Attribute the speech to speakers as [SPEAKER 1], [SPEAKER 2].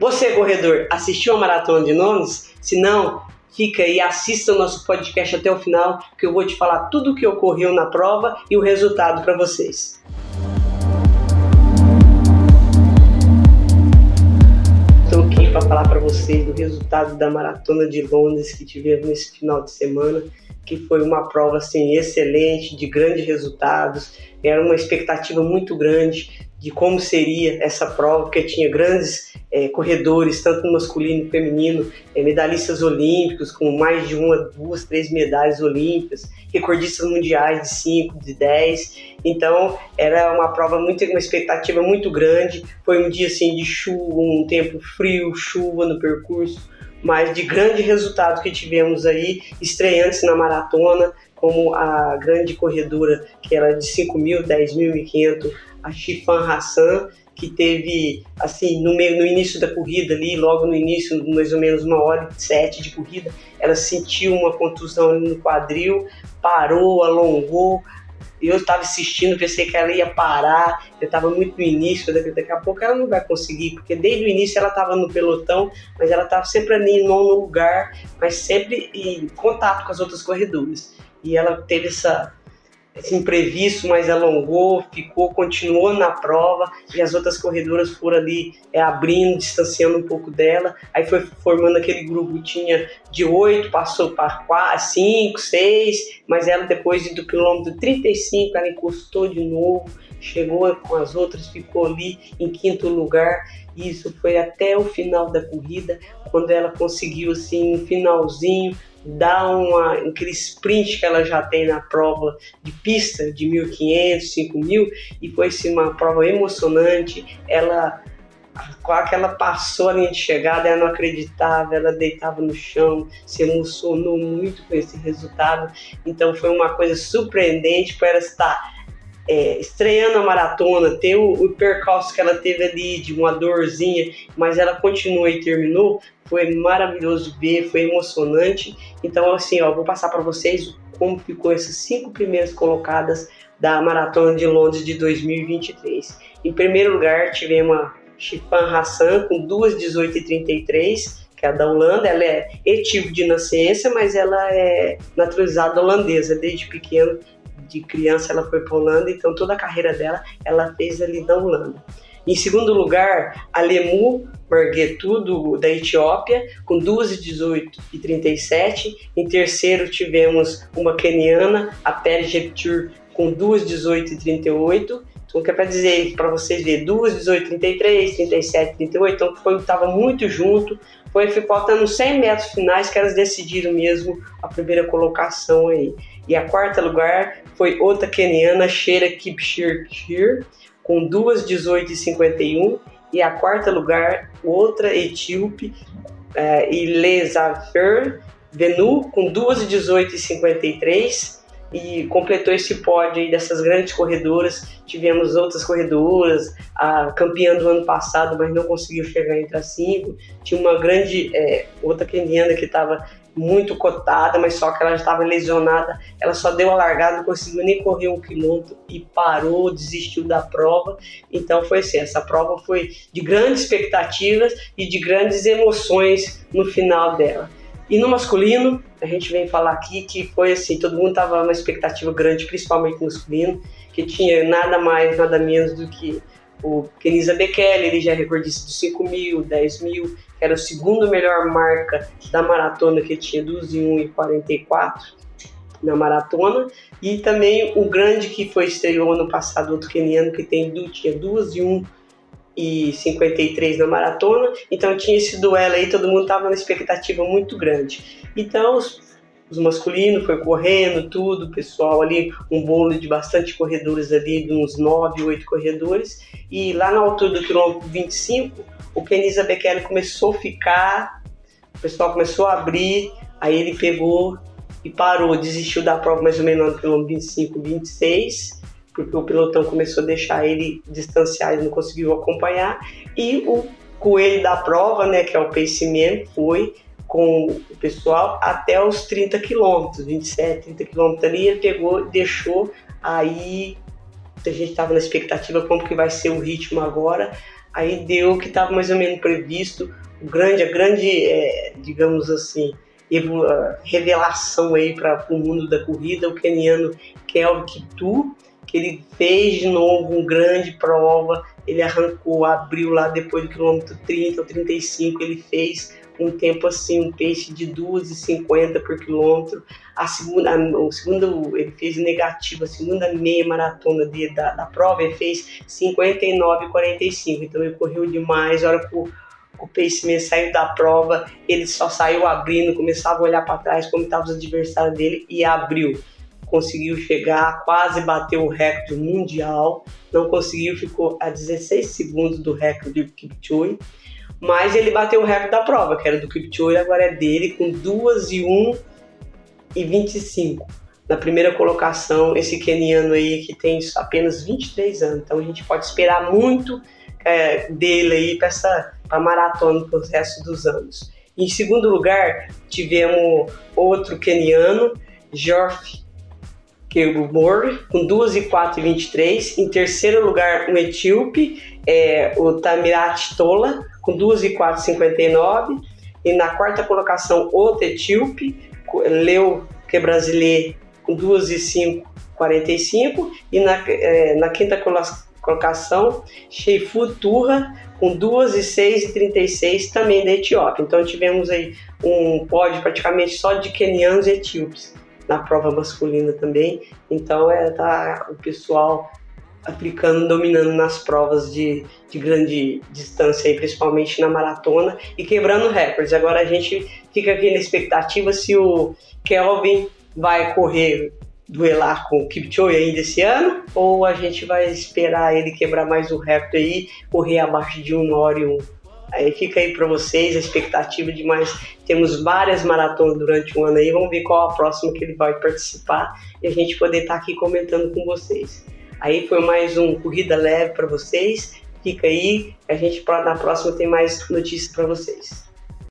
[SPEAKER 1] Você, corredor, assistiu a Maratona de Londres? Se não, fica aí, assista o nosso podcast até o final, que eu vou te falar tudo o que ocorreu na prova e o resultado para vocês. Estou aqui para falar para vocês do resultado da Maratona de Londres que tivemos nesse final de semana que foi uma prova assim excelente, de grandes resultados. Era uma expectativa muito grande de como seria essa prova, porque tinha grandes é, corredores, tanto no masculino e feminino, é, medalhistas olímpicos, com mais de uma, duas, três medalhas olímpicas, recordistas mundiais de 5, de 10. Então, era uma prova muito, uma expectativa muito grande. Foi um dia assim de chuva, um tempo frio, chuva no percurso mas de grande resultado que tivemos aí, estreantes na maratona, como a grande corredora que era de 5 mil, 10 mil 500, a Chifan Hassan, que teve, assim, no, meio, no início da corrida ali, logo no início, mais ou menos uma hora e sete de corrida, ela sentiu uma contusão no quadril, parou, alongou, eu estava assistindo, pensei que ela ia parar, eu estava muito no início, daqui, a pouco ela não vai conseguir, porque desde o início ela estava no pelotão, mas ela estava sempre ali em nono lugar, mas sempre em contato com as outras corredoras. E ela teve essa, esse imprevisto, mas alongou, ficou, continuou na prova e as outras corredoras foram ali é, abrindo, distanciando um pouco dela. Aí foi formando aquele grupo, tinha de oito, passou para quatro, cinco, seis, mas ela depois do quilômetro 35 ela encostou de novo, chegou com as outras, ficou ali em quinto lugar. Isso foi até o final da corrida, quando ela conseguiu assim um finalzinho dar uma, aquele sprint que ela já tem na prova de pista de 1.500, 5.000 e foi assim, uma prova emocionante. Ela qual que ela passou a linha de chegada, ela não acreditava, ela deitava no chão, se emocionou muito com esse resultado. Então foi uma coisa surpreendente para ela estar é, estreando a maratona, ter o, o percalço que ela teve ali de uma dorzinha, mas ela continuou e terminou, foi maravilhoso ver, foi emocionante. Então, assim, ó, vou passar para vocês como ficou essas cinco primeiras colocadas da Maratona de Londres de 2023. Em primeiro lugar, tivemos a Chifan Hassan com 2:18:33, que é da Holanda. Ela é etíope de nascença, mas ela é naturalizada holandesa. Desde pequeno, de criança, ela foi para Holanda, então toda a carreira dela ela fez ali na Holanda. Em segundo lugar, a Lemu Marguetu, da Etiópia, com 2,18 e 37. Em terceiro, tivemos uma keniana, a Peri Jeptur, com 2,18 e 38. Então, que é para dizer, para vocês verem, 2, 18, 33, 37, 38. Então, foi estava muito junto. Foi faltando 100 metros finais que elas decidiram mesmo a primeira colocação aí. E a quarta lugar foi outra keniana, Sheila Kipchirchir, com duas 18 e 51 a quarta lugar outra etíope é, Ilezafer Venu com duas 18 e 53 e completou esse pódio aí dessas grandes corredoras. Tivemos outras corredoras, a campeã do ano passado, mas não conseguiu chegar entre as cinco. Tinha uma grande, é, outra keniana que estava muito cotada, mas só que ela estava lesionada. Ela só deu a largada, não conseguiu nem correr um quilômetro e parou, desistiu da prova. Então foi assim, essa prova foi de grandes expectativas e de grandes emoções no final dela. E no masculino, a gente vem falar aqui que foi assim, todo mundo estava uma expectativa grande, principalmente no masculino, que tinha nada mais, nada menos do que o Kenisa Bekele, ele já é recordista de 5 mil, 10 mil, que era a segunda melhor marca da maratona, que tinha 12 1 e 44 na maratona. E também o grande que foi estreou ano passado, outro keniano, que tem, tinha 12 1 e 53 na maratona. Então tinha esse duelo aí, todo mundo estava na expectativa muito grande. Então os os masculinos foi correndo, tudo, pessoal ali, um bolo de bastante corredores ali, de uns 9, 8 corredores. E lá na altura do quilômetro 25, o Kenisa Bekele começou a ficar, o pessoal começou a abrir, aí ele pegou e parou, desistiu da prova mais ou menos no quilômetro 25, 26, porque o pelotão começou a deixar ele distanciar, ele não conseguiu acompanhar. E o coelho da prova, né, que é o pace man, foi com o pessoal até os 30 quilômetros, 27, 30 quilômetros ali, ele pegou, deixou, aí a gente estava na expectativa como que vai ser o ritmo agora, Aí deu que estava mais ou menos previsto, o grande, a grande, é, digamos assim, revelação aí para o mundo da corrida, o keniano Kelvin Kitu, que ele fez de novo uma grande prova, ele arrancou, abriu lá depois do quilômetro 30 ou 35, ele fez um tempo assim, um peixe de 2,50 por quilômetro. A segunda, o segundo, ele fez negativo, a segunda meia maratona de, da, da prova, ele fez 59,45. Então ele correu demais. A hora que o, o pacemaker saiu da prova, ele só saiu abrindo, começava a olhar para trás como estavam os adversários dele e abriu. Conseguiu chegar, quase bateu o recorde mundial, não conseguiu, ficou a 16 segundos do recorde de Kipchoge mas ele bateu o recorde da prova, que era do Kipchoge, agora é dele, com 2 e 1 e 25. Na primeira colocação, esse keniano aí que tem apenas 23 anos. Então a gente pode esperar muito é, dele aí para essa pra maratona pro resto dos anos. Em segundo lugar, tivemos outro keniano, Geoff Kebumor, com 2 e 4 e 23. Em terceiro lugar, um etíope, é, o Tamirat Tola, com 2 e 4,59. E na quarta colocação, outro etíope, Leo, que é brasileiro, com 2 e 5, 45. E na, é, na quinta colocação, Sheifu Turra, com 2 e 6 e 36, também da Etiópia. Então tivemos aí um pódio praticamente só de quenianos e etíopes na prova masculina também. Então é tá o pessoal aplicando, dominando nas provas de, de grande distância, aí, principalmente na maratona, e quebrando recordes. Agora a gente fica aqui na expectativa se o Kelvin vai correr duelar com o Kipchoge ainda esse ano, ou a gente vai esperar ele quebrar mais o recorde aí, correr abaixo de 1 hora e 1. Aí fica aí para vocês a expectativa de mais. Temos várias maratonas durante o ano aí, vamos ver qual a próxima que ele vai participar e a gente poder estar tá aqui comentando com vocês. Aí foi mais um Corrida Leve para vocês. Fica aí, a gente na próxima tem mais notícias para vocês.